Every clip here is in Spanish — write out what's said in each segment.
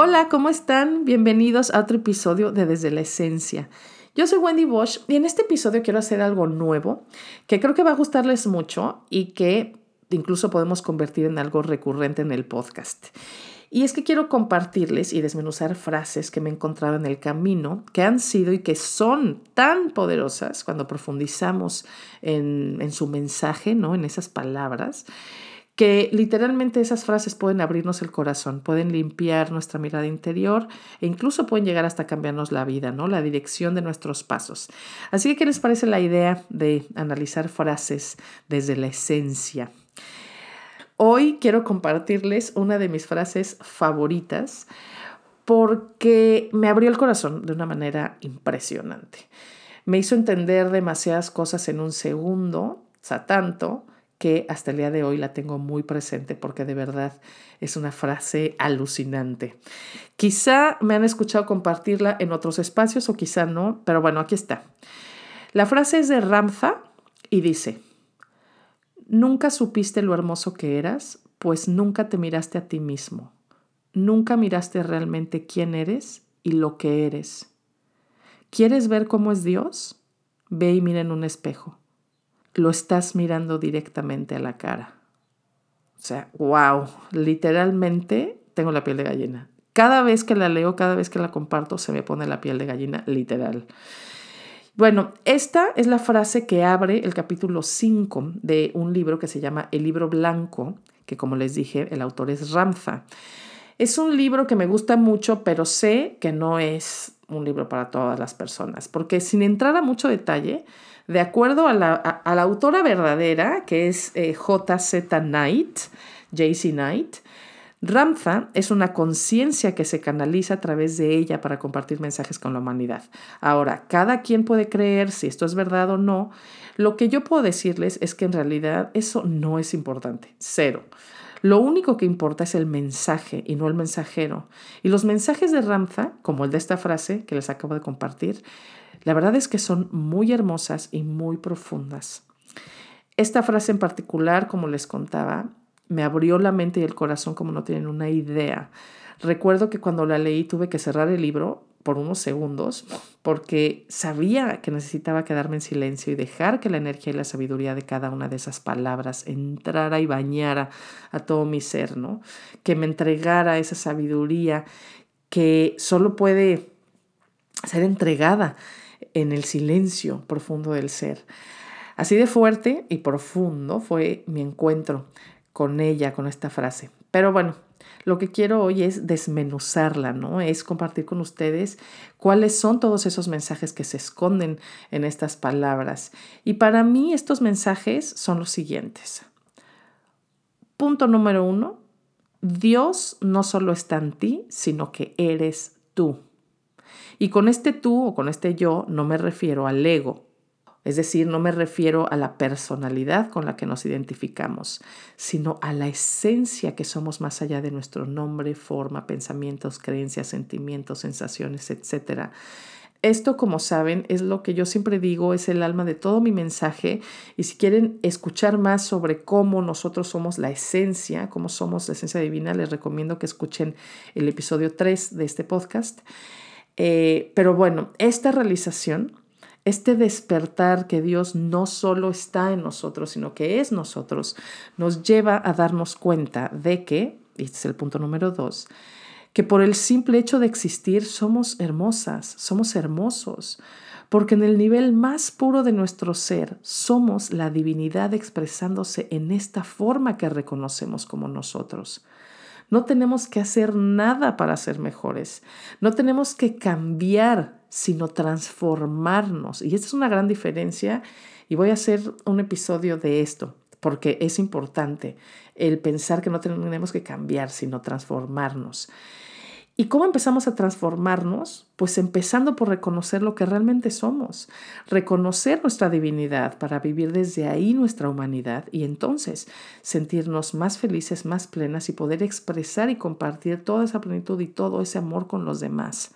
Hola, ¿cómo están? Bienvenidos a otro episodio de Desde la Esencia. Yo soy Wendy Bosch y en este episodio quiero hacer algo nuevo que creo que va a gustarles mucho y que incluso podemos convertir en algo recurrente en el podcast. Y es que quiero compartirles y desmenuzar frases que me he encontrado en el camino, que han sido y que son tan poderosas cuando profundizamos en, en su mensaje, ¿no? en esas palabras, que literalmente esas frases pueden abrirnos el corazón, pueden limpiar nuestra mirada interior e incluso pueden llegar hasta cambiarnos la vida, ¿no? La dirección de nuestros pasos. Así que, ¿qué les parece la idea de analizar frases desde la esencia? Hoy quiero compartirles una de mis frases favoritas porque me abrió el corazón de una manera impresionante. Me hizo entender demasiadas cosas en un segundo, o sea, tanto que hasta el día de hoy la tengo muy presente porque de verdad es una frase alucinante. Quizá me han escuchado compartirla en otros espacios o quizá no, pero bueno, aquí está. La frase es de Ramza y dice, nunca supiste lo hermoso que eras, pues nunca te miraste a ti mismo. Nunca miraste realmente quién eres y lo que eres. ¿Quieres ver cómo es Dios? Ve y mira en un espejo lo estás mirando directamente a la cara. O sea, wow, literalmente tengo la piel de gallina. Cada vez que la leo, cada vez que la comparto, se me pone la piel de gallina, literal. Bueno, esta es la frase que abre el capítulo 5 de un libro que se llama El libro blanco, que como les dije, el autor es Ramza. Es un libro que me gusta mucho, pero sé que no es un libro para todas las personas, porque sin entrar a mucho detalle, de acuerdo a la, autora verdadera, que es eh, J.Z. Knight, J.C. Knight, Ramza es una conciencia que se canaliza a través de ella para compartir mensajes con la humanidad. Ahora, cada quien puede creer si esto es verdad o no. Lo que yo puedo decirles es que en realidad eso no es importante, cero. Lo único que importa es el mensaje y no el mensajero. Y los mensajes de Ramza, como el de esta frase que les acabo de compartir, la verdad es que son muy hermosas y muy profundas. Esta frase en particular, como les contaba, me abrió la mente y el corazón como no tienen una idea. Recuerdo que cuando la leí tuve que cerrar el libro por unos segundos porque sabía que necesitaba quedarme en silencio y dejar que la energía y la sabiduría de cada una de esas palabras entrara y bañara a todo mi ser, ¿no? Que me entregara esa sabiduría que solo puede ser entregada en el silencio profundo del ser. Así de fuerte y profundo fue mi encuentro con ella, con esta frase. Pero bueno, lo que quiero hoy es desmenuzarla, ¿no? Es compartir con ustedes cuáles son todos esos mensajes que se esconden en estas palabras. Y para mí estos mensajes son los siguientes. Punto número uno, Dios no solo está en ti, sino que eres tú. Y con este tú o con este yo no me refiero al ego, es decir, no me refiero a la personalidad con la que nos identificamos, sino a la esencia que somos más allá de nuestro nombre, forma, pensamientos, creencias, sentimientos, sensaciones, etc. Esto, como saben, es lo que yo siempre digo, es el alma de todo mi mensaje. Y si quieren escuchar más sobre cómo nosotros somos la esencia, cómo somos la esencia divina, les recomiendo que escuchen el episodio 3 de este podcast. Eh, pero bueno, esta realización, este despertar que Dios no solo está en nosotros, sino que es nosotros, nos lleva a darnos cuenta de que, y este es el punto número dos, que por el simple hecho de existir somos hermosas, somos hermosos, porque en el nivel más puro de nuestro ser somos la divinidad expresándose en esta forma que reconocemos como nosotros. No tenemos que hacer nada para ser mejores. No tenemos que cambiar, sino transformarnos. Y esta es una gran diferencia y voy a hacer un episodio de esto porque es importante el pensar que no tenemos que cambiar, sino transformarnos. ¿Y cómo empezamos a transformarnos? Pues empezando por reconocer lo que realmente somos, reconocer nuestra divinidad para vivir desde ahí nuestra humanidad y entonces sentirnos más felices, más plenas y poder expresar y compartir toda esa plenitud y todo ese amor con los demás.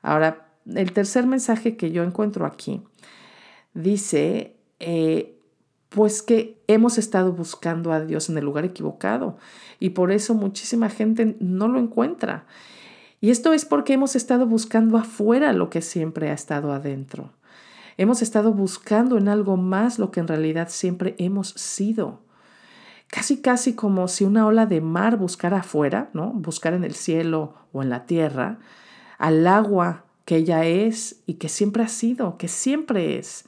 Ahora, el tercer mensaje que yo encuentro aquí dice, eh, pues que hemos estado buscando a Dios en el lugar equivocado y por eso muchísima gente no lo encuentra. Y esto es porque hemos estado buscando afuera lo que siempre ha estado adentro. Hemos estado buscando en algo más lo que en realidad siempre hemos sido. Casi, casi como si una ola de mar buscara afuera, ¿no? Buscar en el cielo o en la tierra, al agua que ella es y que siempre ha sido, que siempre es.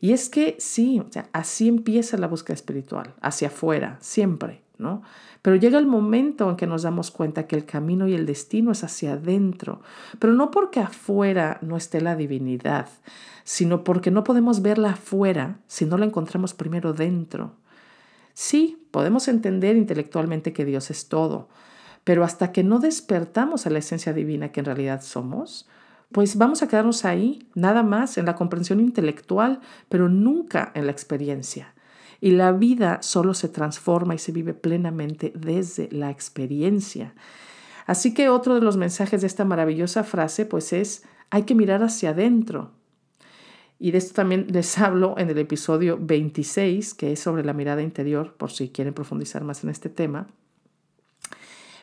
Y es que sí, así empieza la búsqueda espiritual, hacia afuera, siempre, ¿no? Pero llega el momento en que nos damos cuenta que el camino y el destino es hacia adentro, pero no porque afuera no esté la divinidad, sino porque no podemos verla afuera si no la encontramos primero dentro. Sí, podemos entender intelectualmente que Dios es todo, pero hasta que no despertamos a la esencia divina que en realidad somos, pues vamos a quedarnos ahí, nada más, en la comprensión intelectual, pero nunca en la experiencia. Y la vida solo se transforma y se vive plenamente desde la experiencia. Así que otro de los mensajes de esta maravillosa frase pues es, hay que mirar hacia adentro. Y de esto también les hablo en el episodio 26, que es sobre la mirada interior, por si quieren profundizar más en este tema.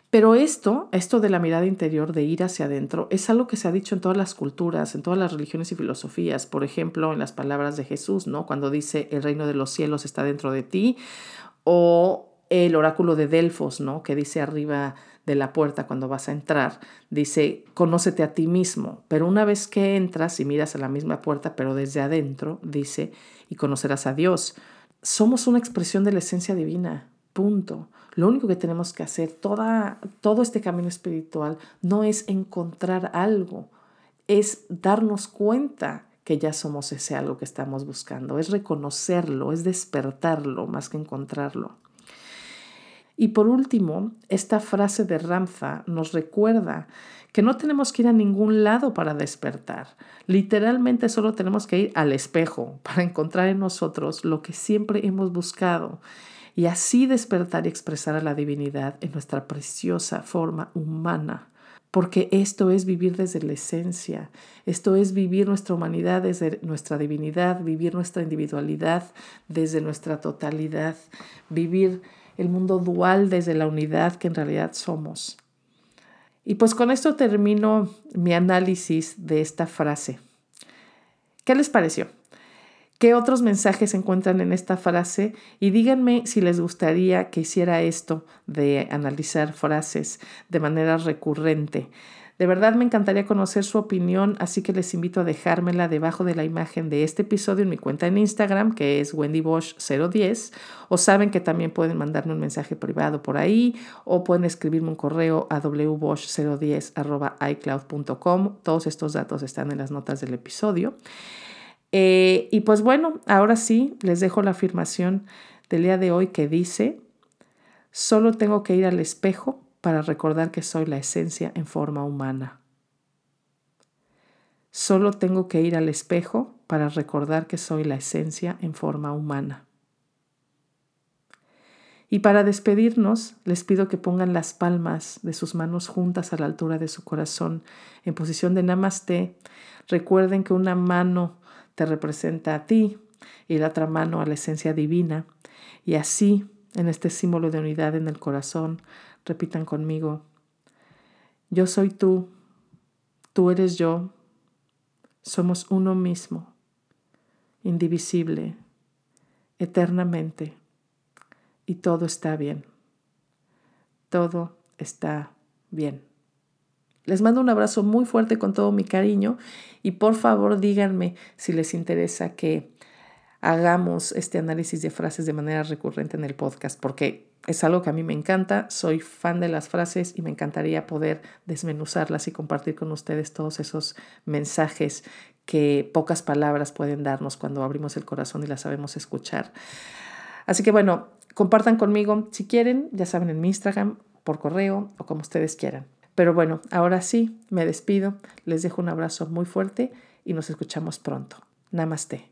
Pero esto, esto de la mirada interior, de ir hacia adentro, es algo que se ha dicho en todas las culturas, en todas las religiones y filosofías. Por ejemplo, en las palabras de Jesús, ¿no? Cuando dice el reino de los cielos está dentro de ti, o el oráculo de Delfos, ¿no? Que dice arriba de la puerta cuando vas a entrar, dice, conócete a ti mismo. Pero una vez que entras y miras a la misma puerta, pero desde adentro, dice, y conocerás a Dios. Somos una expresión de la esencia divina, punto. Lo único que tenemos que hacer, toda, todo este camino espiritual, no es encontrar algo, es darnos cuenta que ya somos ese algo que estamos buscando, es reconocerlo, es despertarlo más que encontrarlo. Y por último, esta frase de Ramza nos recuerda que no tenemos que ir a ningún lado para despertar. Literalmente solo tenemos que ir al espejo para encontrar en nosotros lo que siempre hemos buscado y así despertar y expresar a la divinidad en nuestra preciosa forma humana. Porque esto es vivir desde la esencia, esto es vivir nuestra humanidad desde nuestra divinidad, vivir nuestra individualidad desde nuestra totalidad, vivir el mundo dual desde la unidad que en realidad somos. Y pues con esto termino mi análisis de esta frase. ¿Qué les pareció? ¿Qué otros mensajes encuentran en esta frase? Y díganme si les gustaría que hiciera esto de analizar frases de manera recurrente. De verdad me encantaría conocer su opinión, así que les invito a dejármela debajo de la imagen de este episodio en mi cuenta en Instagram, que es wendybosch010, o saben que también pueden mandarme un mensaje privado por ahí, o pueden escribirme un correo a wbosch010.icloud.com. Todos estos datos están en las notas del episodio. Eh, y pues bueno, ahora sí, les dejo la afirmación del día de hoy que dice, solo tengo que ir al espejo para recordar que soy la esencia en forma humana. Solo tengo que ir al espejo para recordar que soy la esencia en forma humana. Y para despedirnos, les pido que pongan las palmas de sus manos juntas a la altura de su corazón en posición de namaste. Recuerden que una mano te representa a ti y la otra mano a la esencia divina. Y así, en este símbolo de unidad en el corazón, repitan conmigo, yo soy tú, tú eres yo, somos uno mismo, indivisible, eternamente, y todo está bien. Todo está bien. Les mando un abrazo muy fuerte con todo mi cariño y por favor díganme si les interesa que hagamos este análisis de frases de manera recurrente en el podcast, porque es algo que a mí me encanta, soy fan de las frases y me encantaría poder desmenuzarlas y compartir con ustedes todos esos mensajes que pocas palabras pueden darnos cuando abrimos el corazón y las sabemos escuchar. Así que bueno, compartan conmigo si quieren, ya saben, en mi Instagram, por correo o como ustedes quieran. Pero bueno, ahora sí, me despido, les dejo un abrazo muy fuerte y nos escuchamos pronto. Namaste.